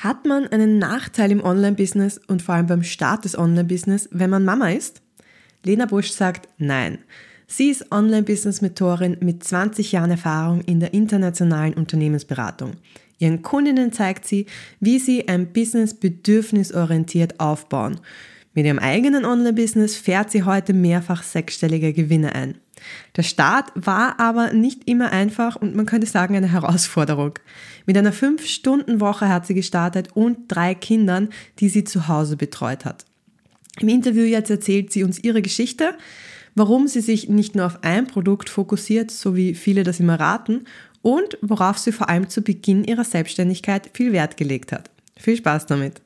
Hat man einen Nachteil im Online-Business und vor allem beim Start des Online-Business, wenn man Mama ist? Lena Busch sagt nein. Sie ist Online-Business-Mentorin mit 20 Jahren Erfahrung in der internationalen Unternehmensberatung. Ihren Kundinnen zeigt sie, wie sie ein Business bedürfnisorientiert aufbauen. Mit ihrem eigenen Online-Business fährt sie heute mehrfach sechsstellige Gewinne ein. Der Start war aber nicht immer einfach und man könnte sagen eine Herausforderung. Mit einer 5-Stunden-Woche hat sie gestartet und drei Kindern, die sie zu Hause betreut hat. Im Interview jetzt erzählt sie uns ihre Geschichte, warum sie sich nicht nur auf ein Produkt fokussiert, so wie viele das immer raten, und worauf sie vor allem zu Beginn ihrer Selbstständigkeit viel Wert gelegt hat. Viel Spaß damit!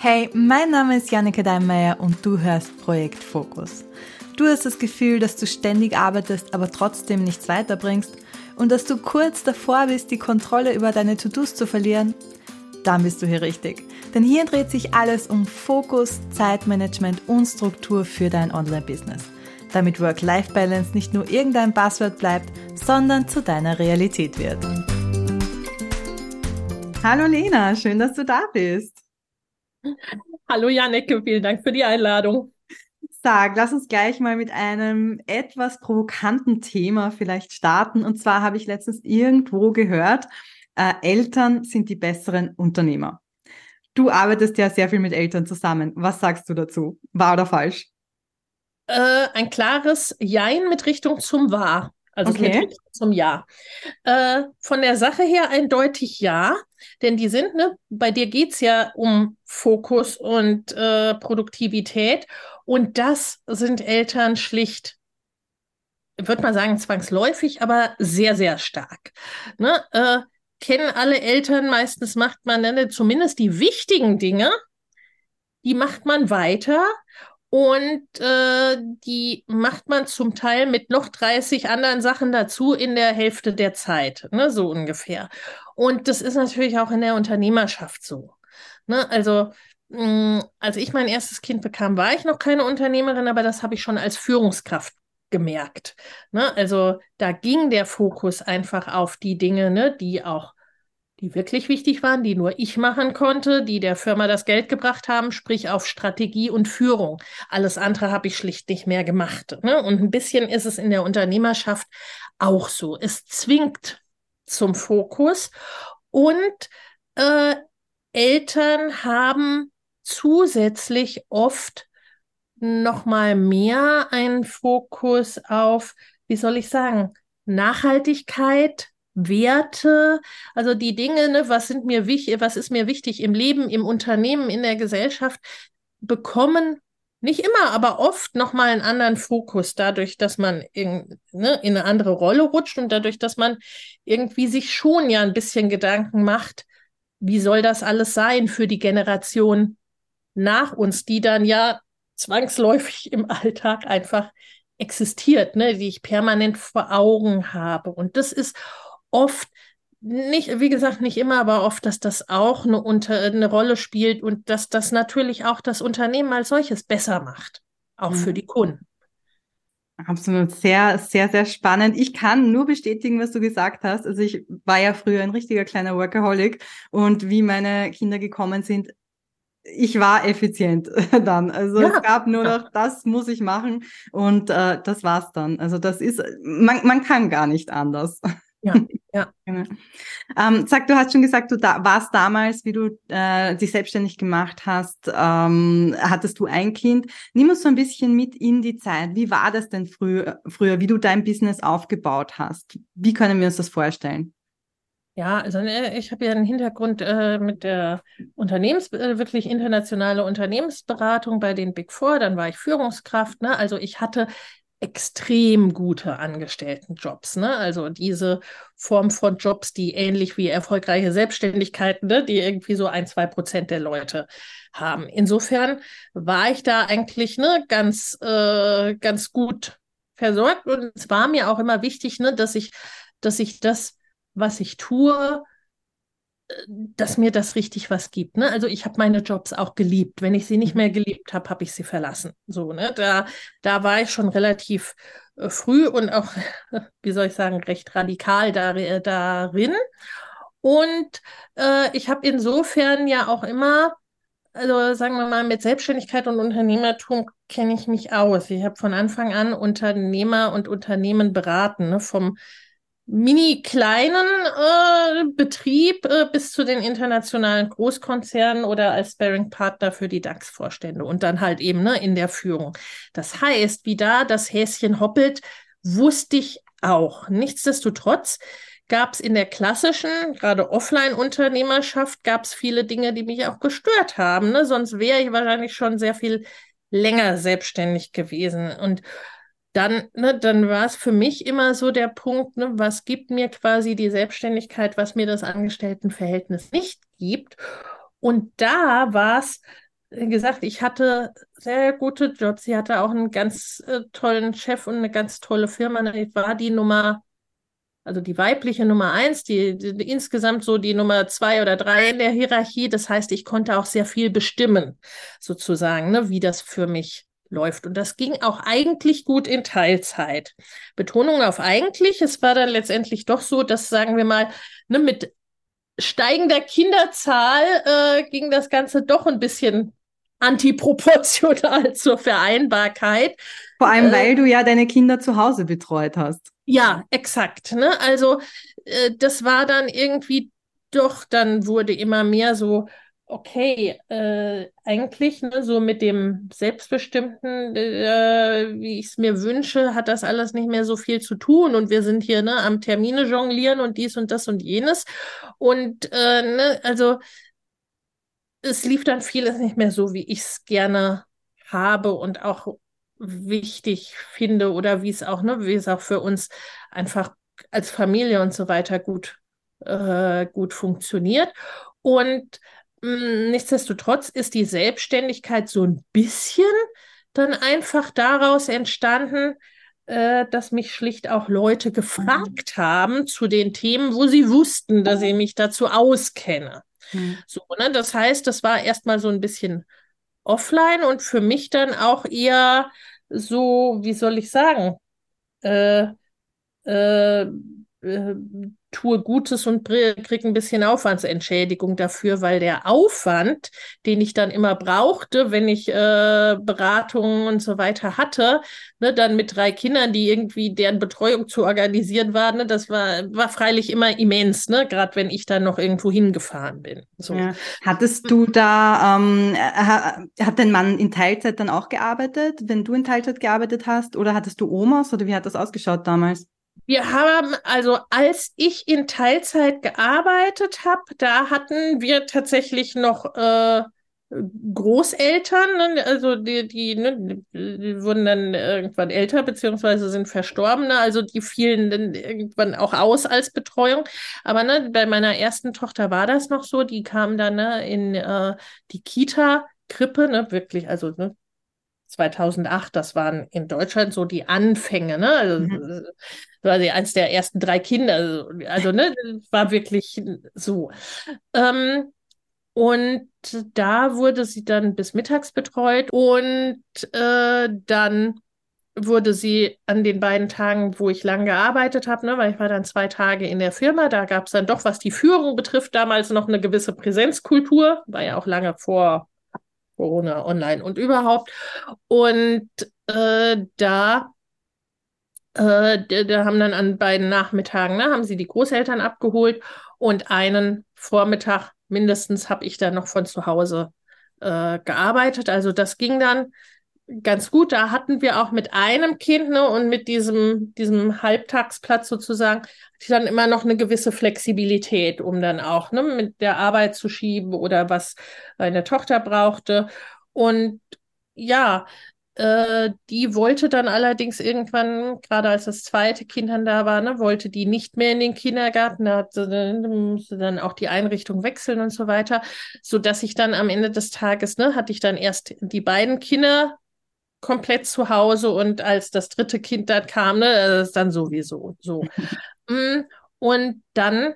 Hey, mein Name ist Janneke Deinmeier und du hörst Projekt Fokus. Du hast das Gefühl, dass du ständig arbeitest, aber trotzdem nichts weiterbringst und dass du kurz davor bist, die Kontrolle über deine To-Dos zu verlieren? Dann bist du hier richtig. Denn hier dreht sich alles um Fokus, Zeitmanagement und Struktur für dein Online-Business. Damit Work-Life-Balance nicht nur irgendein Passwort bleibt, sondern zu deiner Realität wird. Hallo Lena, schön, dass du da bist. Hallo Janecke, vielen Dank für die Einladung. Sag, lass uns gleich mal mit einem etwas provokanten Thema vielleicht starten. Und zwar habe ich letztens irgendwo gehört, äh, Eltern sind die besseren Unternehmer. Du arbeitest ja sehr viel mit Eltern zusammen. Was sagst du dazu? Wahr oder falsch? Äh, ein klares Jein mit Richtung zum Wahr. Also okay. zum Ja. Äh, von der Sache her eindeutig ja, denn die sind, ne, bei dir geht es ja um Fokus und äh, Produktivität und das sind Eltern schlicht, würde man sagen, zwangsläufig, aber sehr, sehr stark. Ne? Äh, kennen alle Eltern, meistens macht man ne, zumindest die wichtigen Dinge, die macht man weiter und äh, die macht man zum Teil mit noch 30 anderen Sachen dazu in der Hälfte der Zeit, ne, so ungefähr. Und das ist natürlich auch in der Unternehmerschaft so. Ne? Also, als ich mein erstes Kind bekam, war ich noch keine Unternehmerin, aber das habe ich schon als Führungskraft gemerkt. Ne? Also da ging der Fokus einfach auf die Dinge, ne, die auch die wirklich wichtig waren, die nur ich machen konnte, die der Firma das Geld gebracht haben, sprich auf Strategie und Führung. Alles andere habe ich schlicht nicht mehr gemacht. Ne? Und ein bisschen ist es in der Unternehmerschaft auch so. Es zwingt zum Fokus und äh, Eltern haben zusätzlich oft noch mal mehr einen Fokus auf, wie soll ich sagen, Nachhaltigkeit, Werte, also die Dinge, ne, was sind mir wichtig, was ist mir wichtig im Leben, im Unternehmen, in der Gesellschaft, bekommen nicht immer, aber oft nochmal einen anderen Fokus, dadurch, dass man in, ne, in eine andere Rolle rutscht und dadurch, dass man irgendwie sich schon ja ein bisschen Gedanken macht, wie soll das alles sein für die Generation nach uns, die dann ja zwangsläufig im Alltag einfach existiert, ne, die ich permanent vor Augen habe. Und das ist oft nicht, wie gesagt, nicht immer, aber oft, dass das auch eine, unter, eine Rolle spielt und dass das natürlich auch das Unternehmen als solches besser macht, auch mhm. für die Kunden. Absolut, sehr, sehr, sehr spannend. Ich kann nur bestätigen, was du gesagt hast. Also ich war ja früher ein richtiger kleiner Workaholic und wie meine Kinder gekommen sind, ich war effizient dann. Also ja. es gab nur noch, das muss ich machen und äh, das war's dann. Also das ist, man, man kann gar nicht anders. Ja, ja. Genau. Ähm, sag, du hast schon gesagt, du da, warst damals, wie du äh, dich selbstständig gemacht hast, ähm, hattest du ein Kind. Nimm uns so ein bisschen mit in die Zeit. Wie war das denn früher, früher, wie du dein Business aufgebaut hast? Wie können wir uns das vorstellen? Ja, also ne, ich habe ja einen Hintergrund äh, mit der Unternehmens, äh, wirklich internationale Unternehmensberatung bei den Big Four. Dann war ich Führungskraft. Ne? Also ich hatte extrem gute Angestelltenjobs. Ne? Also diese Form von Jobs, die ähnlich wie erfolgreiche Selbstständigkeiten, ne? die irgendwie so ein, zwei Prozent der Leute haben. Insofern war ich da eigentlich ne, ganz, äh, ganz gut versorgt und es war mir auch immer wichtig, ne, dass ich, dass ich das, was ich tue, dass mir das richtig was gibt. Ne? Also ich habe meine Jobs auch geliebt. Wenn ich sie nicht mhm. mehr geliebt habe, habe ich sie verlassen. So, ne? Da, da war ich schon relativ äh, früh und auch, wie soll ich sagen, recht radikal dar, äh, darin. Und äh, ich habe insofern ja auch immer, also sagen wir mal, mit Selbstständigkeit und Unternehmertum kenne ich mich aus. Ich habe von Anfang an Unternehmer und Unternehmen beraten, ne? vom mini kleinen äh, Betrieb äh, bis zu den internationalen Großkonzernen oder als Sparing-Partner für die DAX-Vorstände und dann halt eben ne, in der Führung. Das heißt, wie da das Häschen hoppelt, wusste ich auch. Nichtsdestotrotz gab es in der klassischen, gerade Offline-Unternehmerschaft, gab es viele Dinge, die mich auch gestört haben. Ne? Sonst wäre ich wahrscheinlich schon sehr viel länger selbstständig gewesen. Und dann, ne, dann war es für mich immer so der Punkt, ne, was gibt mir quasi die Selbstständigkeit, was mir das Angestelltenverhältnis nicht gibt. Und da war es, gesagt, ich hatte sehr gute Jobs. Sie hatte auch einen ganz äh, tollen Chef und eine ganz tolle Firma. Ne, ich war die Nummer, also die weibliche Nummer eins, die, die insgesamt so die Nummer zwei oder drei in der Hierarchie. Das heißt, ich konnte auch sehr viel bestimmen, sozusagen, ne, wie das für mich läuft. Und das ging auch eigentlich gut in Teilzeit. Betonung auf eigentlich. Es war dann letztendlich doch so, dass, sagen wir mal, ne, mit steigender Kinderzahl äh, ging das Ganze doch ein bisschen antiproportional zur Vereinbarkeit. Vor allem, äh, weil du ja deine Kinder zu Hause betreut hast. Ja, exakt. Ne? Also äh, das war dann irgendwie doch, dann wurde immer mehr so okay, äh, eigentlich ne, so mit dem Selbstbestimmten, äh, wie ich es mir wünsche, hat das alles nicht mehr so viel zu tun und wir sind hier ne, am Termine jonglieren und dies und das und jenes und äh, ne, also es lief dann vieles nicht mehr so, wie ich es gerne habe und auch wichtig finde oder wie es auch, ne, wie es auch für uns einfach als Familie und so weiter gut, äh, gut funktioniert. Und nichtsdestotrotz ist die Selbstständigkeit so ein bisschen dann einfach daraus entstanden, äh, dass mich schlicht auch Leute gefragt haben zu den Themen, wo sie wussten, dass ich mich dazu auskenne. Mhm. So, ne? Das heißt, das war erstmal so ein bisschen offline und für mich dann auch eher so, wie soll ich sagen, äh, äh, äh tue Gutes und kriege ein bisschen Aufwandsentschädigung dafür, weil der Aufwand, den ich dann immer brauchte, wenn ich äh, Beratungen und so weiter hatte, ne, dann mit drei Kindern, die irgendwie deren Betreuung zu organisieren war, ne, das war, war freilich immer immens, ne, gerade wenn ich dann noch irgendwo hingefahren bin. So. Ja. Hattest du da, ähm, hat dein Mann in Teilzeit dann auch gearbeitet, wenn du in Teilzeit gearbeitet hast, oder hattest du Omas oder wie hat das ausgeschaut damals? Wir haben, also als ich in Teilzeit gearbeitet habe, da hatten wir tatsächlich noch äh, Großeltern, ne? also die, die, ne, die wurden dann irgendwann älter, beziehungsweise sind Verstorbene, also die fielen dann irgendwann auch aus als Betreuung. Aber ne, bei meiner ersten Tochter war das noch so, die kam dann ne, in äh, die Kita. Krippe, ne, wirklich, also ne, 2008, das waren in Deutschland so die Anfänge, ne? Also, mhm. war sie eins der ersten drei Kinder, also, also ne, war wirklich so. Ähm, und da wurde sie dann bis mittags betreut und äh, dann wurde sie an den beiden Tagen, wo ich lang gearbeitet habe, ne, weil ich war dann zwei Tage in der Firma, da gab es dann doch, was die Führung betrifft, damals noch eine gewisse Präsenzkultur, war ja auch lange vor Corona online und überhaupt. Und äh, da, äh, da haben dann an beiden Nachmittagen, ne, haben sie die Großeltern abgeholt und einen Vormittag mindestens habe ich dann noch von zu Hause äh, gearbeitet. Also das ging dann ganz gut. Da hatten wir auch mit einem Kind ne, und mit diesem, diesem Halbtagsplatz sozusagen dann immer noch eine gewisse Flexibilität, um dann auch ne, mit der Arbeit zu schieben oder was meine Tochter brauchte. Und ja, äh, die wollte dann allerdings irgendwann, gerade als das zweite Kind dann da war, ne, wollte die nicht mehr in den Kindergarten, da musste dann auch die Einrichtung wechseln und so weiter, so dass ich dann am Ende des Tages, ne, hatte ich dann erst die beiden Kinder komplett zu Hause und als das dritte Kind dann kam, ne, ist dann sowieso so. Mm, und dann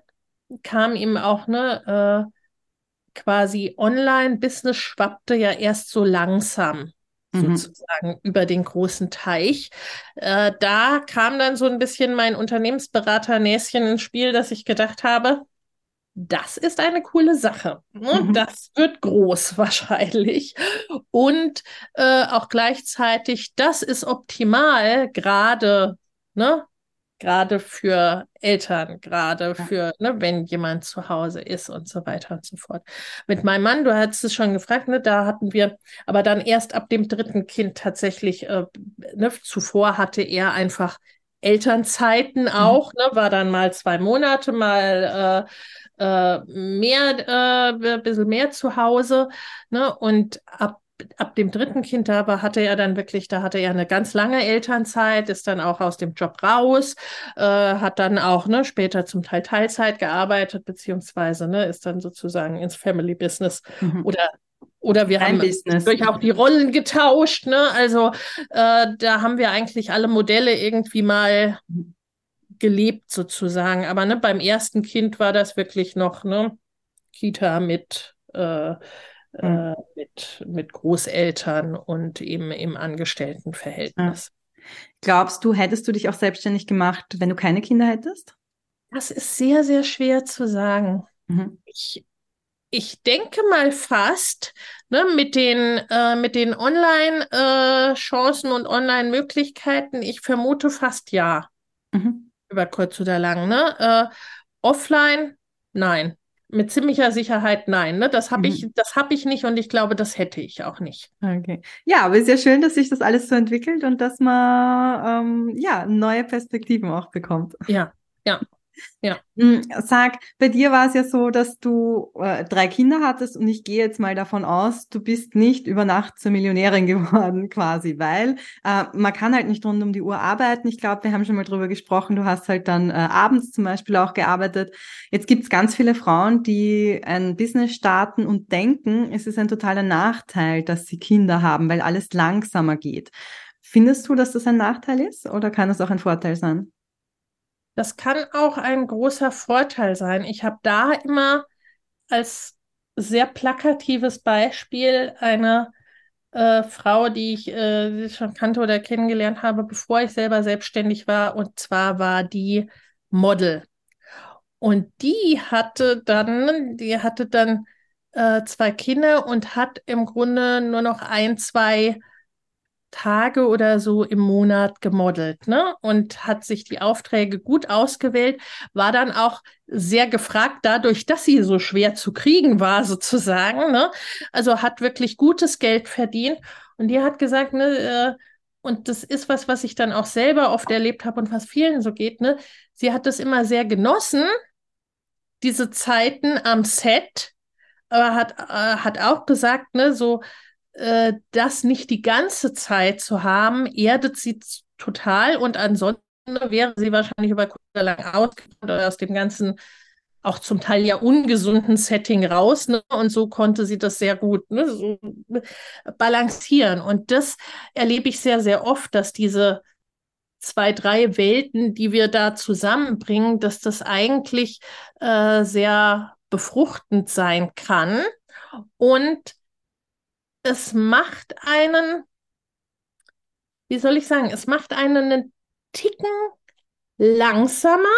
kam ihm auch ne äh, quasi Online-Business schwappte ja erst so langsam mhm. sozusagen über den großen Teich. Äh, da kam dann so ein bisschen mein Unternehmensberater Näschen ins Spiel, dass ich gedacht habe, das ist eine coole Sache. Ne? Mhm. Das wird groß wahrscheinlich. Und äh, auch gleichzeitig, das ist optimal, gerade ne, gerade für Eltern, gerade für, ne, wenn jemand zu Hause ist und so weiter und so fort. Mit meinem Mann, du hattest es schon gefragt, ne, da hatten wir, aber dann erst ab dem dritten Kind tatsächlich, äh, ne, zuvor hatte er einfach Elternzeiten mhm. auch, mhm. ne, war dann mal zwei Monate, mal äh, äh, mehr, äh, ein bisschen mehr zu Hause, ne, und ab ab dem dritten Kind da war, hatte er dann wirklich, da hatte er eine ganz lange Elternzeit, ist dann auch aus dem Job raus, äh, hat dann auch ne, später zum Teil Teilzeit gearbeitet, beziehungsweise ne, ist dann sozusagen ins Family Business mhm. oder oder wir Ein haben Business. durch auch die Rollen getauscht. Ne? Also äh, da haben wir eigentlich alle Modelle irgendwie mal gelebt sozusagen. Aber ne, beim ersten Kind war das wirklich noch ne, Kita mit äh, mhm. mit, mit Großeltern und eben im Angestelltenverhältnis. Ja. Glaubst du, hättest du dich auch selbstständig gemacht, wenn du keine Kinder hättest? Das ist sehr, sehr schwer zu sagen. Mhm. Ich, ich denke mal fast, ne, mit den, äh, mit den Online-Chancen äh, und Online-Möglichkeiten, ich vermute fast ja. Mhm. Über kurz oder lang. Ne? Äh, offline, nein. Mit ziemlicher Sicherheit nein. Ne? Das habe ich, mhm. das habe ich nicht und ich glaube, das hätte ich auch nicht. Okay. Ja, aber es ist ja schön, dass sich das alles so entwickelt und dass man ähm, ja neue Perspektiven auch bekommt. Ja, ja. Ja. Hm, sag, bei dir war es ja so, dass du äh, drei Kinder hattest und ich gehe jetzt mal davon aus, du bist nicht über Nacht zur Millionärin geworden quasi, weil äh, man kann halt nicht rund um die Uhr arbeiten. Ich glaube, wir haben schon mal drüber gesprochen, du hast halt dann äh, abends zum Beispiel auch gearbeitet. Jetzt gibt es ganz viele Frauen, die ein Business starten und denken, es ist ein totaler Nachteil, dass sie Kinder haben, weil alles langsamer geht. Findest du, dass das ein Nachteil ist oder kann es auch ein Vorteil sein? Das kann auch ein großer Vorteil sein. Ich habe da immer als sehr plakatives Beispiel eine äh, Frau, die ich äh, schon kannte oder kennengelernt habe, bevor ich selber selbstständig war. Und zwar war die Model. Und die hatte dann, die hatte dann äh, zwei Kinder und hat im Grunde nur noch ein, zwei Tage oder so im Monat gemodelt, ne? Und hat sich die Aufträge gut ausgewählt, war dann auch sehr gefragt dadurch, dass sie so schwer zu kriegen war, sozusagen, ne? Also hat wirklich gutes Geld verdient. Und die hat gesagt, ne, äh, und das ist was, was ich dann auch selber oft erlebt habe und was vielen so geht, ne? Sie hat das immer sehr genossen, diese Zeiten am Set, aber hat, äh, hat auch gesagt, ne, so, äh, das nicht die ganze Zeit zu haben, erdet sie total und ansonsten wäre sie wahrscheinlich über kurz oder lang ausgekommen oder aus dem ganzen auch zum Teil ja ungesunden Setting raus. Ne? Und so konnte sie das sehr gut ne? so balancieren. Und das erlebe ich sehr, sehr oft, dass diese zwei, drei Welten, die wir da zusammenbringen, dass das eigentlich äh, sehr befruchtend sein kann. Und es macht einen, wie soll ich sagen, es macht einen einen Ticken langsamer,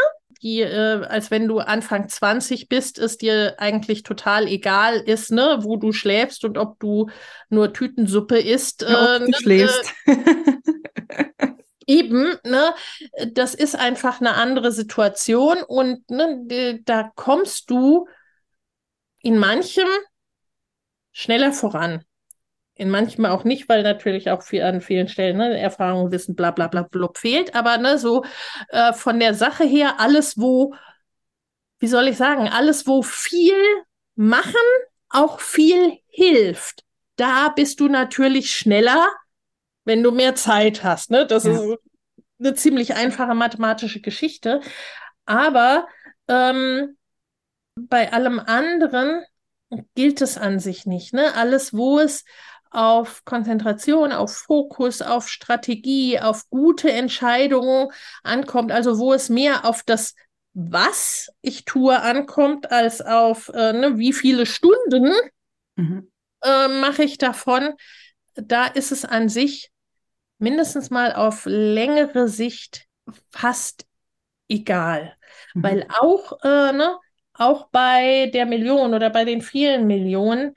die, äh, als wenn du Anfang 20 bist, ist dir eigentlich total egal ist, ne, wo du schläfst und ob du nur Tütensuppe isst. Ja, äh, du ne, schläfst. Äh, eben, ne, das ist einfach eine andere Situation und ne, da kommst du in manchem schneller voran in manchmal auch nicht, weil natürlich auch viel, an vielen Stellen ne, Erfahrung, Wissen, bla bla bla blub fehlt, aber ne, so äh, von der Sache her, alles, wo, wie soll ich sagen, alles, wo viel machen, auch viel hilft. Da bist du natürlich schneller, wenn du mehr Zeit hast. Ne? Das ja. ist eine ziemlich einfache mathematische Geschichte. Aber ähm, bei allem anderen gilt es an sich nicht. Ne? Alles, wo es auf Konzentration, auf Fokus, auf Strategie, auf gute Entscheidungen ankommt, also wo es mehr auf das was ich tue ankommt, als auf äh, ne, wie viele Stunden mhm. äh, mache ich davon. Da ist es an sich mindestens mal auf längere Sicht fast egal. Mhm. Weil auch, äh, ne, auch bei der Million oder bei den vielen Millionen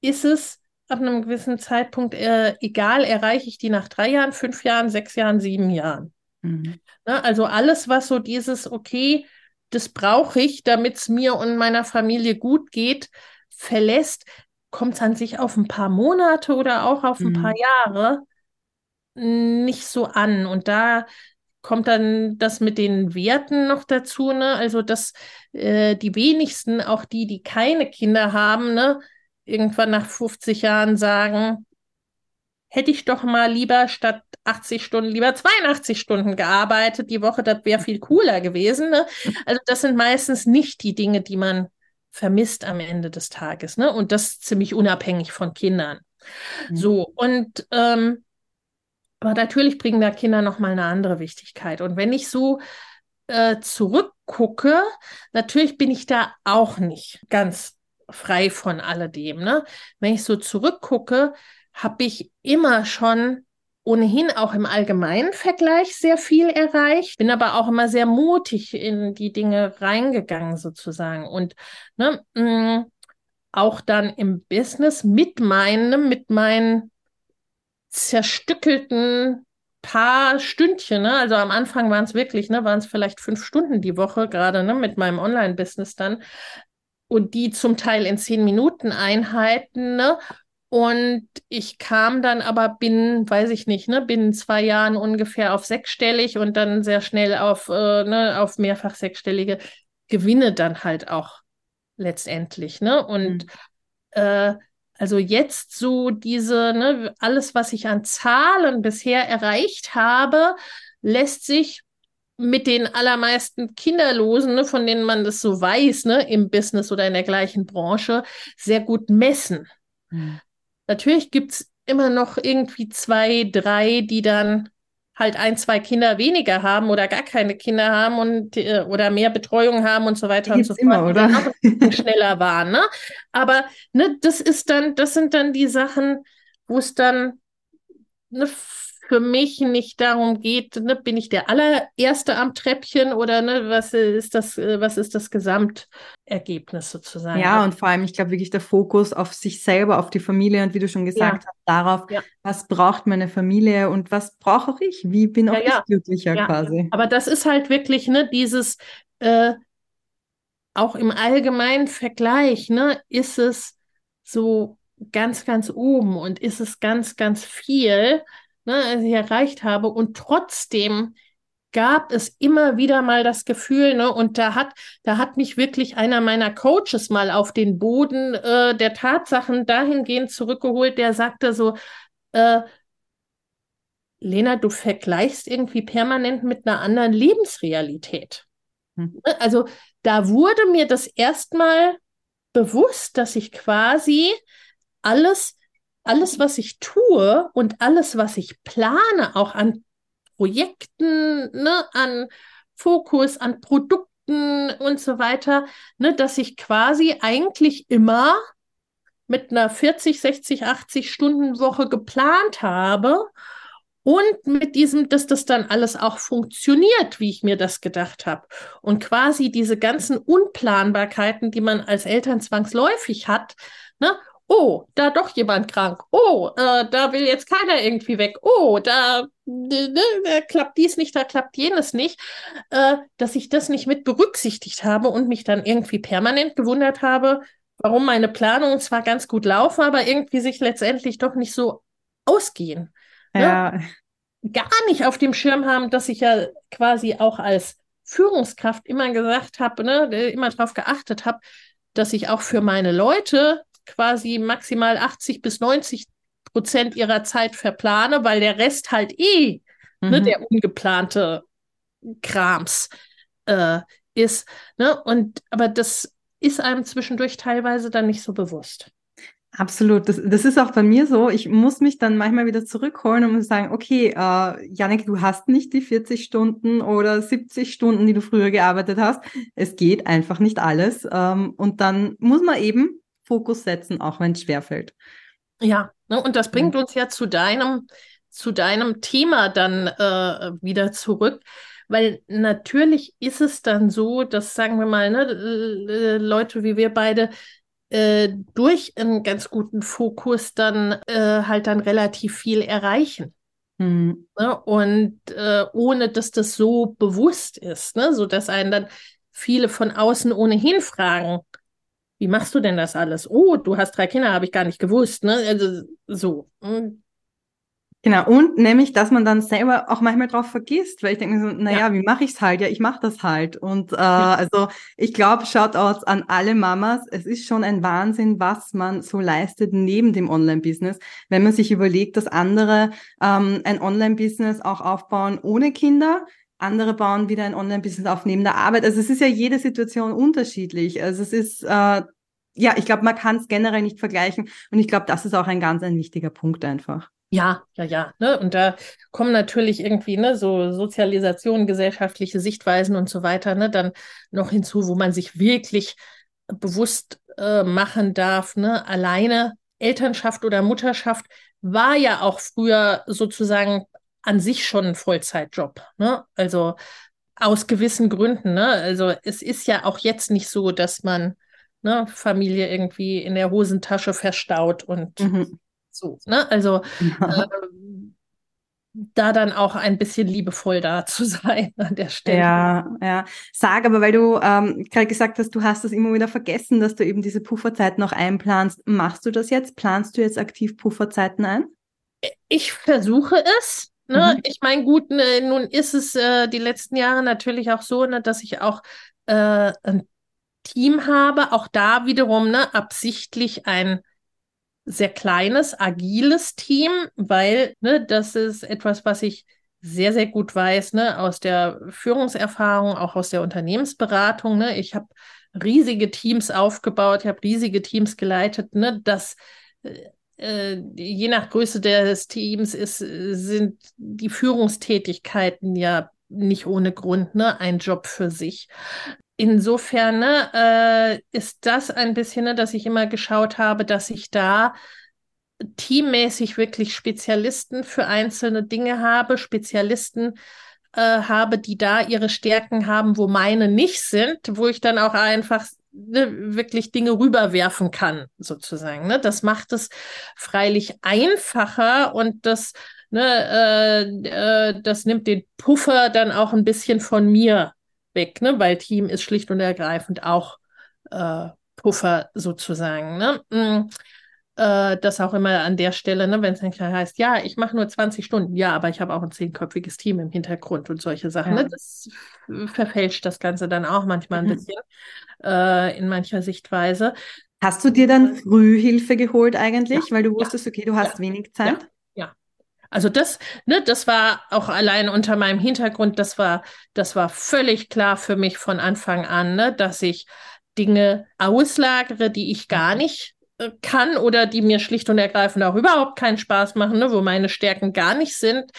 ist es ab einem gewissen Zeitpunkt äh, egal, erreiche ich die nach drei Jahren, fünf Jahren, sechs Jahren, sieben Jahren. Mhm. Ne, also alles, was so dieses, okay, das brauche ich, damit es mir und meiner Familie gut geht, verlässt, kommt es an sich auf ein paar Monate oder auch auf ein mhm. paar Jahre nicht so an. Und da kommt dann das mit den Werten noch dazu, ne? Also, dass äh, die wenigsten, auch die, die keine Kinder haben, ne, irgendwann nach 50 Jahren sagen, hätte ich doch mal lieber statt 80 Stunden lieber 82 Stunden gearbeitet die Woche, das wäre viel cooler gewesen. Ne? Also das sind meistens nicht die Dinge, die man vermisst am Ende des Tages. Ne? Und das ziemlich unabhängig von Kindern. Mhm. So, und ähm, aber natürlich bringen da Kinder nochmal eine andere Wichtigkeit. Und wenn ich so äh, zurückgucke, natürlich bin ich da auch nicht ganz frei von alledem. Ne? Wenn ich so zurückgucke, habe ich immer schon ohnehin auch im allgemeinen Vergleich sehr viel erreicht, bin aber auch immer sehr mutig in die Dinge reingegangen sozusagen und ne, mh, mm, auch dann im Business mit meinem, mit meinen zerstückelten paar Stündchen, ne? Also am Anfang waren es wirklich, ne, waren es vielleicht fünf Stunden die Woche, gerade ne, mit meinem Online-Business dann. Und die zum Teil in zehn Minuten Einheiten, ne? Und ich kam dann aber binnen, weiß ich nicht, ne, binnen zwei Jahren ungefähr auf sechsstellig und dann sehr schnell auf, äh, ne, auf mehrfach sechsstellige Gewinne dann halt auch letztendlich, ne? Und mhm. äh, also jetzt so diese, ne, alles, was ich an Zahlen bisher erreicht habe, lässt sich mit den allermeisten Kinderlosen, ne, von denen man das so weiß, ne, im Business oder in der gleichen Branche, sehr gut messen. Mhm. Natürlich gibt es immer noch irgendwie zwei, drei, die dann halt ein, zwei Kinder weniger haben oder gar keine Kinder haben und äh, oder mehr Betreuung haben und so weiter und so fort, immer, oder? schneller waren. Ne? Aber ne, das ist dann, das sind dann die Sachen, wo es dann ne, für mich nicht darum geht, ne, bin ich der allererste am Treppchen oder ne, was ist das, äh, was ist das Gesamtergebnis sozusagen? Ja, und vor allem, ich glaube wirklich der Fokus auf sich selber, auf die Familie und wie du schon gesagt ja. hast, darauf, ja. was braucht meine Familie und was brauche auch ich? Wie bin auch ja, ich glücklicher quasi? Aber das ist halt wirklich, ne, dieses äh, auch im allgemeinen Vergleich, ne, ist es so ganz, ganz oben und ist es ganz, ganz viel ne, als ich erreicht habe. Und trotzdem gab es immer wieder mal das Gefühl, ne, und da hat, da hat mich wirklich einer meiner Coaches mal auf den Boden äh, der Tatsachen dahingehend zurückgeholt, der sagte so, äh, Lena, du vergleichst irgendwie permanent mit einer anderen Lebensrealität. Hm. Ne, also da wurde mir das erstmal bewusst, dass ich quasi alles alles, was ich tue und alles, was ich plane, auch an Projekten, ne, an Fokus, an Produkten und so weiter, ne, dass ich quasi eigentlich immer mit einer 40, 60, 80 Stunden Woche geplant habe und mit diesem, dass das dann alles auch funktioniert, wie ich mir das gedacht habe. Und quasi diese ganzen Unplanbarkeiten, die man als Eltern zwangsläufig hat, ne, oh, da doch jemand krank, oh, äh, da will jetzt keiner irgendwie weg, oh, da, ne, da klappt dies nicht, da klappt jenes nicht, äh, dass ich das nicht mit berücksichtigt habe und mich dann irgendwie permanent gewundert habe, warum meine Planungen zwar ganz gut laufen, aber irgendwie sich letztendlich doch nicht so ausgehen. Ne? Ja. Gar nicht auf dem Schirm haben, dass ich ja quasi auch als Führungskraft immer gesagt habe, ne, immer darauf geachtet habe, dass ich auch für meine Leute quasi maximal 80 bis 90 Prozent ihrer Zeit verplane, weil der Rest halt eh ne, mhm. ne, der ungeplante Krams äh, ist. Ne? Und aber das ist einem zwischendurch teilweise dann nicht so bewusst. Absolut, das, das ist auch bei mir so. Ich muss mich dann manchmal wieder zurückholen und muss sagen, okay, äh, Janik, du hast nicht die 40 Stunden oder 70 Stunden, die du früher gearbeitet hast. Es geht einfach nicht alles. Ähm, und dann muss man eben Fokus setzen, auch wenn es schwerfällt. Ja, ne, und das bringt uns ja zu deinem, zu deinem Thema dann äh, wieder zurück, weil natürlich ist es dann so, dass, sagen wir mal, ne, Leute wie wir beide äh, durch einen ganz guten Fokus dann äh, halt dann relativ viel erreichen. Mhm. Ne? Und äh, ohne dass das so bewusst ist, ne? sodass einen dann viele von außen ohnehin fragen, wie machst du denn das alles? Oh, du hast drei Kinder, habe ich gar nicht gewusst. Ne? Also so. Hm. Genau, und nämlich, dass man dann selber auch manchmal drauf vergisst, weil ich denke mir so, naja, ja. wie mache ich es halt? Ja, ich mache das halt. Und äh, ja. also ich glaube, schaut aus an alle Mamas, es ist schon ein Wahnsinn, was man so leistet neben dem Online-Business, wenn man sich überlegt, dass andere ähm, ein Online-Business auch aufbauen ohne Kinder, andere bauen wieder ein Online-Business auf neben der Arbeit. Also es ist ja jede Situation unterschiedlich. Also es ist, äh, ja, ich glaube, man kann es generell nicht vergleichen. Und ich glaube, das ist auch ein ganz ein wichtiger Punkt einfach. Ja, ja, ja. Ne? Und da kommen natürlich irgendwie ne, so Sozialisation, gesellschaftliche Sichtweisen und so weiter ne, dann noch hinzu, wo man sich wirklich bewusst äh, machen darf. Ne? Alleine Elternschaft oder Mutterschaft war ja auch früher sozusagen an sich schon ein Vollzeitjob. Ne? Also aus gewissen Gründen. Ne? Also es ist ja auch jetzt nicht so, dass man ne, Familie irgendwie in der Hosentasche verstaut und mhm so. Ne? Also äh, da dann auch ein bisschen liebevoll da zu sein an der Stelle. Ja, ja. Sag aber, weil du ähm, gerade gesagt hast, du hast das immer wieder vergessen, dass du eben diese Pufferzeiten noch einplanst. Machst du das jetzt? Planst du jetzt aktiv Pufferzeiten ein? Ich versuche es. Ne? Mhm. Ich meine, gut, ne, nun ist es äh, die letzten Jahre natürlich auch so, ne, dass ich auch äh, ein Team habe, auch da wiederum ne, absichtlich ein sehr kleines, agiles Team, weil ne, das ist etwas, was ich sehr, sehr gut weiß, ne, aus der Führungserfahrung, auch aus der Unternehmensberatung. Ne. Ich habe riesige Teams aufgebaut, ich habe riesige Teams geleitet, ne, das äh, je nach Größe des Teams ist, sind die Führungstätigkeiten ja nicht ohne Grund ne, ein Job für sich. Insofern ne, äh, ist das ein bisschen, ne, dass ich immer geschaut habe, dass ich da teammäßig wirklich Spezialisten für einzelne Dinge habe, Spezialisten äh, habe, die da ihre Stärken haben, wo meine nicht sind, wo ich dann auch einfach ne, wirklich Dinge rüberwerfen kann, sozusagen. Ne? Das macht es freilich einfacher und das, ne, äh, äh, das nimmt den Puffer dann auch ein bisschen von mir weg, ne? weil Team ist schlicht und ergreifend auch äh, Puffer sozusagen. Ne? Äh, das auch immer an der Stelle, ne, wenn es dann heißt, ja, ich mache nur 20 Stunden, ja, aber ich habe auch ein zehnköpfiges Team im Hintergrund und solche Sachen. Ne? Ja. Ne? Das verfälscht das Ganze dann auch manchmal ein mhm. bisschen äh, in mancher Sichtweise. Hast du dir dann früh Hilfe geholt eigentlich, ja. weil du wusstest, okay, du hast ja. wenig Zeit? Ja. Also das, ne, das war auch allein unter meinem Hintergrund, das war, das war völlig klar für mich von Anfang an, ne, dass ich Dinge auslagere, die ich gar nicht äh, kann oder die mir schlicht und ergreifend auch überhaupt keinen Spaß machen, ne, wo meine Stärken gar nicht sind,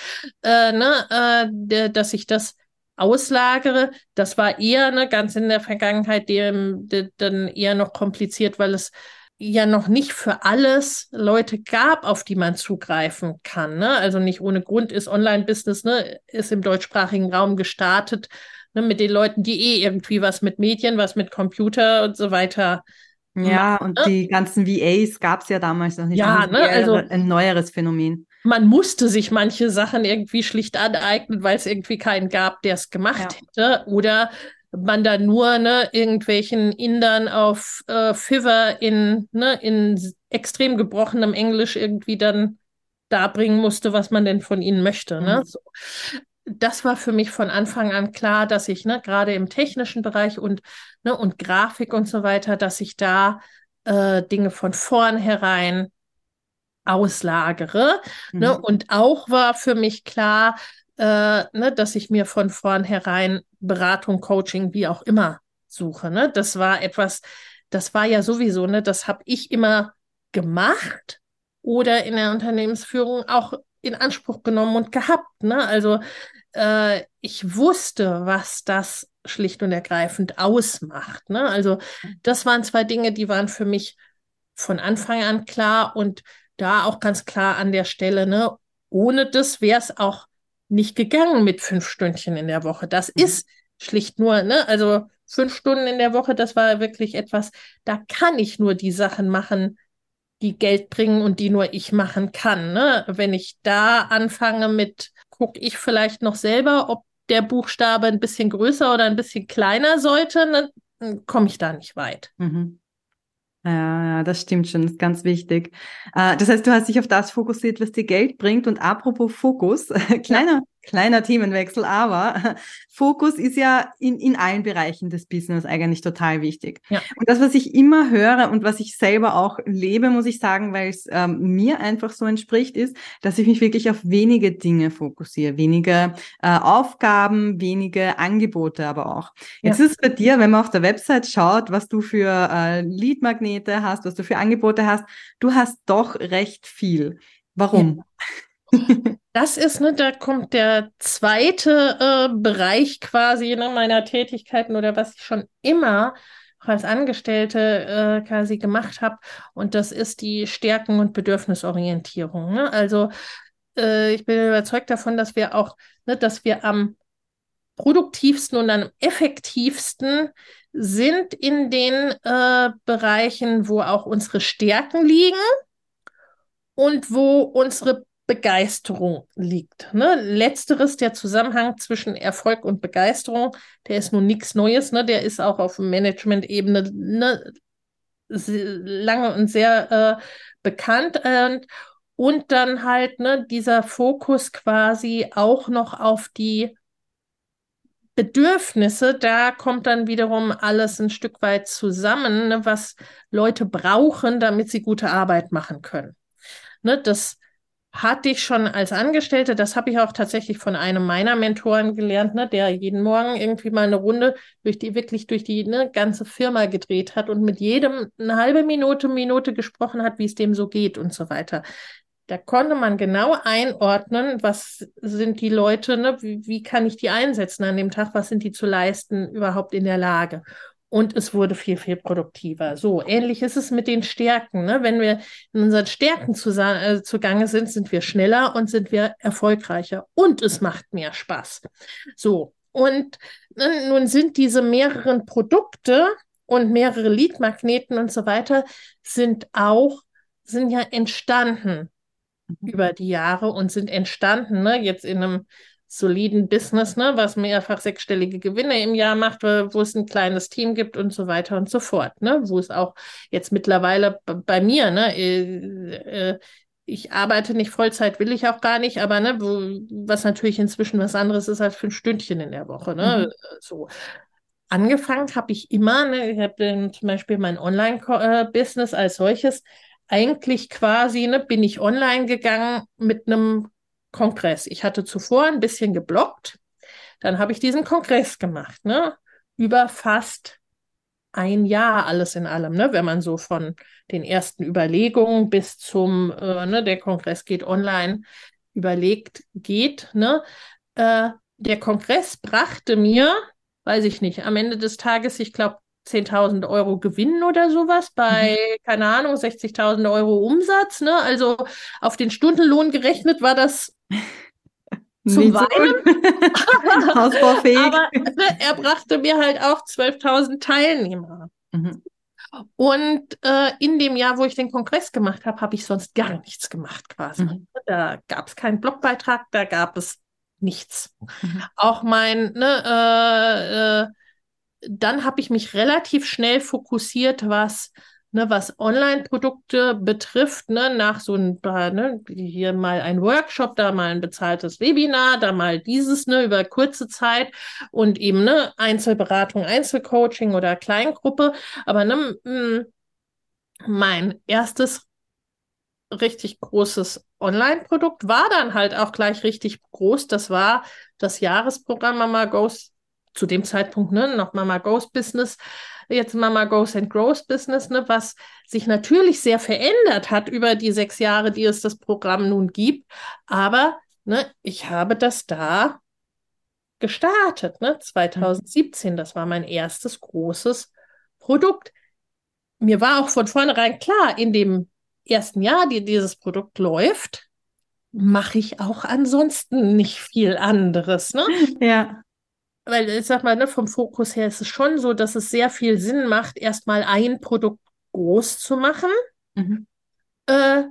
äh, ne, äh, dass ich das auslagere. Das war eher ne, ganz in der Vergangenheit dem, dem, dann eher noch kompliziert, weil es ja noch nicht für alles Leute gab, auf die man zugreifen kann. Ne? Also nicht ohne Grund ist Online-Business, ne, ist im deutschsprachigen Raum gestartet, ne, mit den Leuten, die eh irgendwie was mit Medien, was mit Computer und so weiter. Ja, und ne? die ganzen VAs gab es ja damals noch nicht. Ja, ne? also ein neueres Phänomen. Man musste sich manche Sachen irgendwie schlicht aneignen, weil es irgendwie keinen gab, der es gemacht ja. hätte. Oder man da nur ne, irgendwelchen Indern auf äh, Fiverr in, ne, in extrem gebrochenem Englisch irgendwie dann darbringen musste, was man denn von ihnen möchte. Ne? Mhm. So. Das war für mich von Anfang an klar, dass ich ne, gerade im technischen Bereich und, ne, und Grafik und so weiter, dass ich da äh, Dinge von vornherein auslagere. Ne? Mhm. Ne? Und auch war für mich klar, äh, ne, dass ich mir von vornherein Beratung, Coaching, wie auch immer suche. Ne? Das war etwas, das war ja sowieso, ne, das habe ich immer gemacht oder in der Unternehmensführung auch in Anspruch genommen und gehabt. Ne? Also äh, ich wusste, was das schlicht und ergreifend ausmacht. Ne? Also das waren zwei Dinge, die waren für mich von Anfang an klar und da auch ganz klar an der Stelle, ne, ohne das wäre es auch nicht gegangen mit fünf Stündchen in der Woche. Das mhm. ist schlicht nur, ne, also fünf Stunden in der Woche, das war wirklich etwas, da kann ich nur die Sachen machen, die Geld bringen und die nur ich machen kann. Ne? Wenn ich da anfange mit, gucke ich vielleicht noch selber, ob der Buchstabe ein bisschen größer oder ein bisschen kleiner sollte, dann komme ich da nicht weit. Mhm. Ja, ja, das stimmt schon, das ist ganz wichtig. Äh, das heißt, du hast dich auf das fokussiert, was dir Geld bringt. Und apropos Fokus, kleiner, kleiner Themenwechsel, aber Fokus ist ja in, in allen Bereichen des Business eigentlich total wichtig. Ja. Und das, was ich immer höre und was ich selber auch lebe, muss ich sagen, weil es ähm, mir einfach so entspricht, ist, dass ich mich wirklich auf wenige Dinge fokussiere, wenige äh, Aufgaben, wenige Angebote aber auch. Jetzt ja. ist es bei dir, wenn man auf der Website schaut, was du für äh, Leadmagnete hast, was du für Angebote hast, du hast doch recht viel. Warum? Ja. Das ist, ne, da kommt der zweite äh, Bereich quasi ne, meiner Tätigkeiten oder was ich schon immer als Angestellte äh, quasi gemacht habe. Und das ist die Stärken- und Bedürfnisorientierung. Ne? Also äh, ich bin überzeugt davon, dass wir auch, ne, dass wir am produktivsten und am effektivsten sind in den äh, Bereichen, wo auch unsere Stärken liegen und wo unsere Begeisterung liegt. Ne? Letzteres, der Zusammenhang zwischen Erfolg und Begeisterung, der ist nun nichts Neues, ne? der ist auch auf Management-Ebene ne, lange und sehr äh, bekannt. Und, und dann halt ne, dieser Fokus quasi auch noch auf die Bedürfnisse, da kommt dann wiederum alles ein Stück weit zusammen, ne, was Leute brauchen, damit sie gute Arbeit machen können. Ne, das hatte ich schon als Angestellte, das habe ich auch tatsächlich von einem meiner Mentoren gelernt, ne, der jeden Morgen irgendwie mal eine Runde durch die, wirklich durch die ne, ganze Firma gedreht hat und mit jedem eine halbe Minute, Minute gesprochen hat, wie es dem so geht und so weiter. Da konnte man genau einordnen, was sind die Leute, ne, wie, wie kann ich die einsetzen an dem Tag, was sind die zu leisten überhaupt in der Lage und es wurde viel, viel produktiver. So, ähnlich ist es mit den Stärken. Ne? Wenn wir in unseren Stärken zu, äh, zugange sind, sind wir schneller und sind wir erfolgreicher und es macht mehr Spaß. So, und ne, nun sind diese mehreren Produkte und mehrere Leadmagneten und so weiter sind auch, sind ja entstanden mhm. über die Jahre und sind entstanden, ne, jetzt in einem soliden Business, ne, was mehrfach sechsstellige Gewinne im Jahr macht, wo es ein kleines Team gibt und so weiter und so fort, ne, wo es auch jetzt mittlerweile bei mir, ne, äh, äh, ich arbeite nicht Vollzeit, will ich auch gar nicht, aber ne, wo, was natürlich inzwischen was anderes ist als fünf Stündchen in der Woche, ne, mhm. so. Angefangen habe ich immer, ne, ich habe zum Beispiel mein Online-Business als solches eigentlich quasi, ne, bin ich online gegangen mit einem Kongress. Ich hatte zuvor ein bisschen geblockt. Dann habe ich diesen Kongress gemacht, ne? Über fast ein Jahr alles in allem, ne? Wenn man so von den ersten Überlegungen bis zum, äh, ne, der Kongress geht online, überlegt geht, ne? Äh, der Kongress brachte mir, weiß ich nicht, am Ende des Tages, ich glaube, 10.000 Euro Gewinn oder sowas bei, mhm. keine Ahnung, 60.000 Euro Umsatz. Ne? Also auf den Stundenlohn gerechnet war das zum Nicht Weinen. Hausbaufähig. Aber ne, er brachte mir halt auch 12.000 Teilnehmer. Mhm. Und äh, in dem Jahr, wo ich den Kongress gemacht habe, habe ich sonst gar nichts gemacht quasi. Mhm. Da gab es keinen Blogbeitrag, da gab es nichts. Mhm. Auch mein ne, äh, äh, dann habe ich mich relativ schnell fokussiert, was ne, was Online-Produkte betrifft, ne, nach so ein paar, ne, hier mal ein Workshop, da mal ein bezahltes Webinar, da mal dieses, ne, über kurze Zeit und eben, ne, Einzelberatung, Einzelcoaching oder Kleingruppe. Aber, ne, mein erstes richtig großes Online-Produkt war dann halt auch gleich richtig groß. Das war das Jahresprogramm Mama Goes zu dem Zeitpunkt ne, noch Mama Goes Business, jetzt Mama Goes and Grows Business, ne, was sich natürlich sehr verändert hat über die sechs Jahre, die es das Programm nun gibt. Aber ne, ich habe das da gestartet, ne, 2017. Das war mein erstes großes Produkt. Mir war auch von vornherein klar, in dem ersten Jahr, die dieses Produkt läuft, mache ich auch ansonsten nicht viel anderes, ne? Ja. Weil ich sag mal, ne, vom Fokus her ist es schon so, dass es sehr viel Sinn macht, erstmal ein Produkt groß zu machen. Mhm. Äh,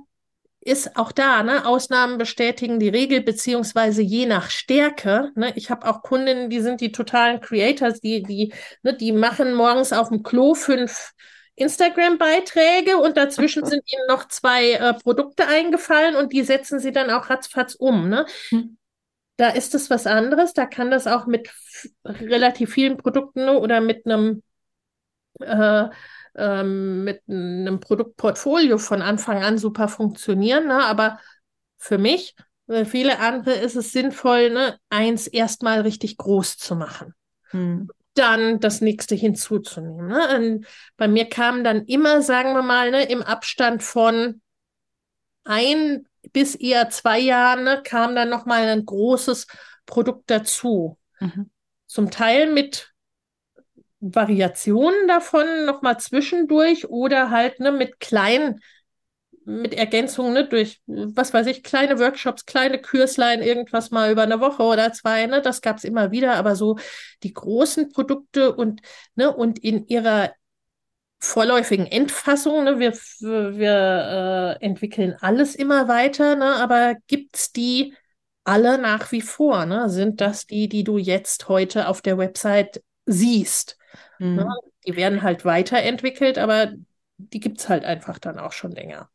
ist auch da, ne? Ausnahmen bestätigen die Regel, beziehungsweise je nach Stärke. Ne? Ich habe auch Kundinnen, die sind die totalen Creators, die, die, ne, die machen morgens auf dem Klo fünf Instagram-Beiträge und dazwischen sind ihnen noch zwei äh, Produkte eingefallen und die setzen sie dann auch ratzfatz um. Ne? Mhm. Da ist es was anderes, da kann das auch mit relativ vielen Produkten oder mit einem äh, ähm, mit einem Produktportfolio von Anfang an super funktionieren. Ne? Aber für mich, für viele andere ist es sinnvoll, ne, eins erstmal richtig groß zu machen. Hm. Dann das nächste hinzuzunehmen. Ne? Bei mir kam dann immer, sagen wir mal, ne, im Abstand von ein bis eher zwei Jahren ne, kam dann nochmal ein großes Produkt dazu. Mhm. Zum Teil mit Variationen davon nochmal zwischendurch oder halt ne, mit kleinen, mit Ergänzungen ne, durch, was weiß ich, kleine Workshops, kleine Kürslein, irgendwas mal über eine Woche oder zwei, ne, das gab es immer wieder, aber so die großen Produkte und, ne, und in ihrer vorläufigen Endfassung, ne, wir, wir äh, entwickeln alles immer weiter, ne, aber gibt's die alle nach wie vor, ne? Sind das die, die du jetzt heute auf der Website siehst? Mhm. Ne? Die werden halt weiterentwickelt, aber die gibt es halt einfach dann auch schon länger.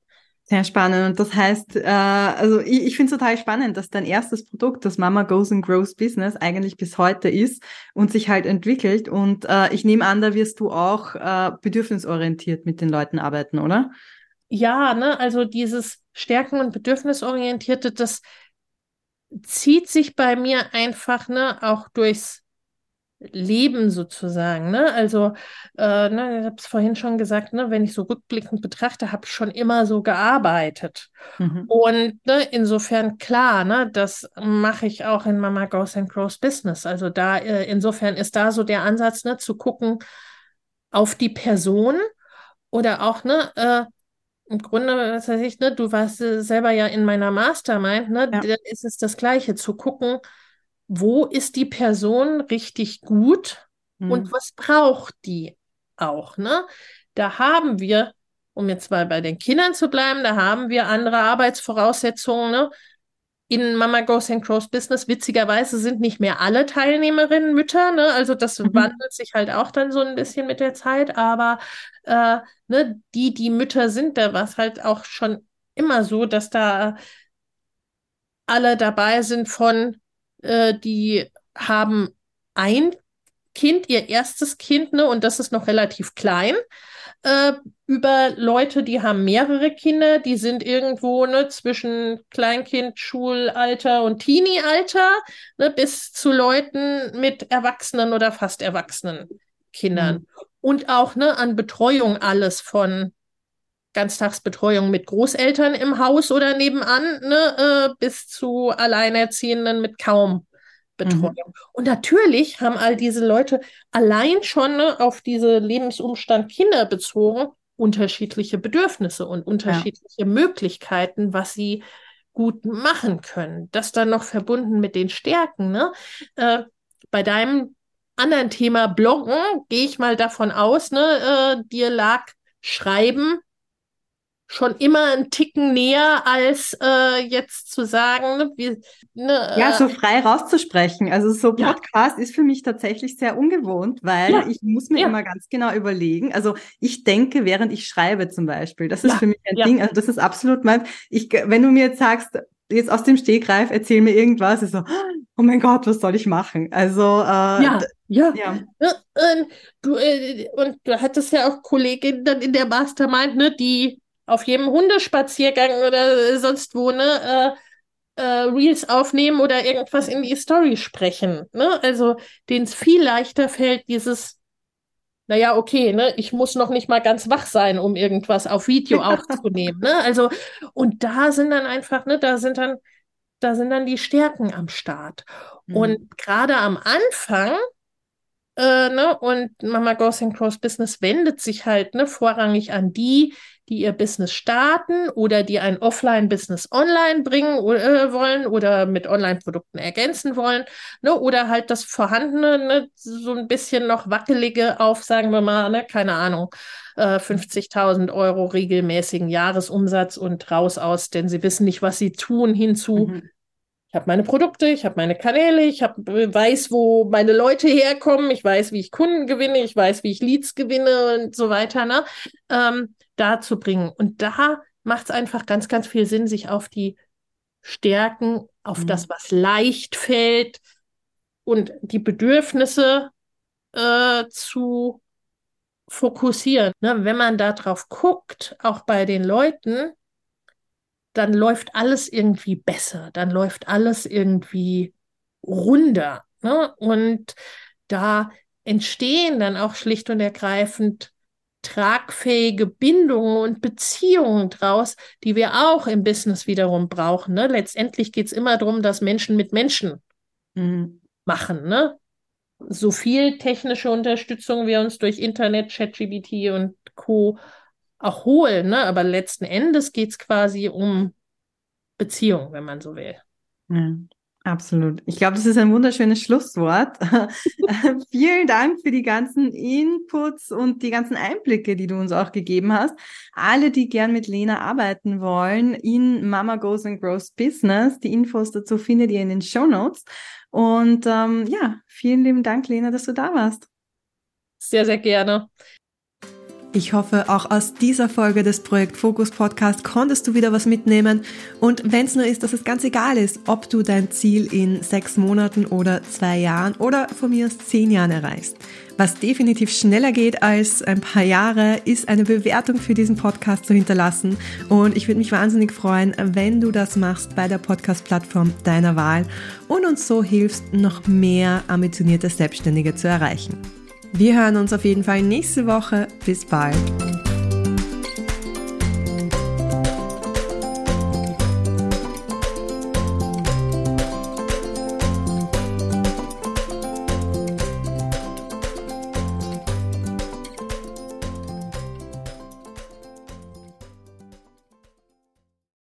Sehr spannend. Und das heißt, äh, also ich, ich finde es total spannend, dass dein erstes Produkt, das Mama Goes and Grows Business, eigentlich bis heute ist und sich halt entwickelt. Und äh, ich nehme an, da wirst du auch äh, bedürfnisorientiert mit den Leuten arbeiten, oder? Ja, ne, also dieses Stärken- und Bedürfnisorientierte, das zieht sich bei mir einfach, ne, auch durchs Leben sozusagen. Ne? Also, äh, ne, ich habe es vorhin schon gesagt, ne, wenn ich so rückblickend betrachte, habe ich schon immer so gearbeitet. Mhm. Und ne, insofern klar, ne, das mache ich auch in Mama Goes and Grows Business. Also da, äh, insofern ist da so der Ansatz, ne, zu gucken auf die Person oder auch, ne, äh, im Grunde, was weiß ich, ne, du warst äh, selber ja in meiner Mastermind, ne, Ja. da ist es das Gleiche, zu gucken, wo ist die Person richtig gut und Mhm. was braucht die auch, ne? Da haben wir, um jetzt mal bei den Kindern zu bleiben, da haben wir andere Arbeitsvoraussetzungen, ne? In Mama Goes and Grows Business, witzigerweise sind nicht mehr alle Teilnehmerinnen Mütter, ne? Also das Mhm. wandelt sich halt auch dann so ein bisschen mit der Zeit, aber äh, ne, die, die Mütter sind, da war es halt auch schon immer so, dass da alle dabei sind von, äh, die haben ein Kind, ihr erstes Kind, ne, und das ist noch relativ klein, äh, über Leute, die haben mehrere Kinder, die sind irgendwo ne, zwischen Kleinkind, Schulalter und Teenie-Alter, ne, bis zu Leuten mit erwachsenen oder fast erwachsenen Kindern. Mhm. Und auch ne, an Betreuung alles von Ganztagsbetreuung mit Großeltern im Haus oder nebenan, ne, äh, bis zu Alleinerziehenden mit kaum Betreuung. Mhm. Und natürlich haben all diese Leute allein schon ne, auf diese Lebensumstand Kinder bezogen unterschiedliche Bedürfnisse und unterschiedliche Möglichkeiten, was sie gut machen können. Das dann noch verbunden mit den Stärken. Ne? Äh, bei deinem anderen Thema Bloggen gehe ich mal davon aus, ne, äh, dir lag Schreiben schon immer einen Ticken näher, als äh, jetzt zu sagen, wie, ne, Ja, äh, so frei rauszusprechen. Also so Ja. Podcast ist für mich tatsächlich sehr ungewohnt, weil Ja. ich muss mir Ja. immer ganz genau überlegen. Also ich denke, während ich schreibe zum Beispiel. Das ist Ja. für mich ein Ja. Ding. Also das ist absolut mein. Ich, wenn du mir jetzt sagst, jetzt aus dem Stegreif, erzähl mir irgendwas, ist so, oh mein Gott, was soll ich machen? Also äh, ja, ja. ja. Ne, äh, du, äh, und du hattest ja auch Kolleginnen dann in der Mastermind, ne, die auf jedem Hundespaziergang oder sonst wo, ne, äh, äh, Reels aufnehmen oder irgendwas in die Story sprechen, ne? Also denen es viel leichter fällt, dieses, naja, okay, ne, ich muss noch nicht mal ganz wach sein, um irgendwas auf Video aufzunehmen, ne? Also, und da sind dann einfach, ne, da sind dann, da sind dann die Stärken am Start. Mhm. Und gerade am Anfang, äh, ne, und Mama Goes and Grows Business wendet sich halt ne, vorrangig an die, die ihr Business starten oder die ein Offline-Business online bringen äh, wollen oder mit Online-Produkten ergänzen wollen, ne? oder halt das vorhandene, ne, so ein bisschen noch wackelige auf, sagen wir mal, ne, keine Ahnung, äh, 50.000 Euro regelmäßigen Jahresumsatz und raus aus, denn sie wissen nicht, was sie tun, hinzu. Mhm ich habe meine Produkte, ich habe meine Kanäle, ich hab, äh, weiß, wo meine Leute herkommen, ich weiß, wie ich Kunden gewinne, ich weiß, wie ich Leads gewinne und so weiter, ne? Ähm, da zu bringen. Und da macht es einfach ganz, ganz viel Sinn, sich auf die Stärken, auf mhm. das, was leicht fällt und die Bedürfnisse äh, zu fokussieren. Ne? Wenn man da drauf guckt, auch bei den Leuten, dann läuft alles irgendwie besser, dann läuft alles irgendwie runder. Ne? Und da entstehen dann auch schlicht und ergreifend tragfähige Bindungen und Beziehungen draus, die wir auch im Business wiederum brauchen. Ne? Letztendlich geht es immer darum, dass Menschen mit Menschen mhm. machen. Ne? So viel technische Unterstützung wir uns durch Internet, ChatGBT und Co auch holen. Ne? Aber letzten Endes geht es quasi um Beziehung, wenn man so will. Ja, absolut. Ich glaube, das ist ein wunderschönes Schlusswort. Vielen Dank für die ganzen Inputs und die ganzen Einblicke, die du uns auch gegeben hast. Alle, die gern mit Lena arbeiten wollen, in Mama Goes and Grows Business. Die Infos dazu findet ihr in den Show Notes. Und ähm, ja, vielen lieben Dank, Lena, dass du da warst. Sehr, sehr gerne. Ich hoffe, auch aus dieser Folge des Projekt Fokus Podcast konntest du wieder was mitnehmen. Und wenn es nur ist, dass es ganz egal ist, ob du dein Ziel in sechs Monaten oder zwei Jahren oder von mir aus zehn Jahren erreichst. Was definitiv schneller geht als ein paar Jahre, ist eine Bewertung für diesen Podcast zu hinterlassen. Und ich würde mich wahnsinnig freuen, wenn du das machst bei der Podcast-Plattform deiner Wahl und uns so hilfst, noch mehr ambitionierte Selbstständige zu erreichen. Wir hören uns auf jeden Fall nächste Woche. Bis bald.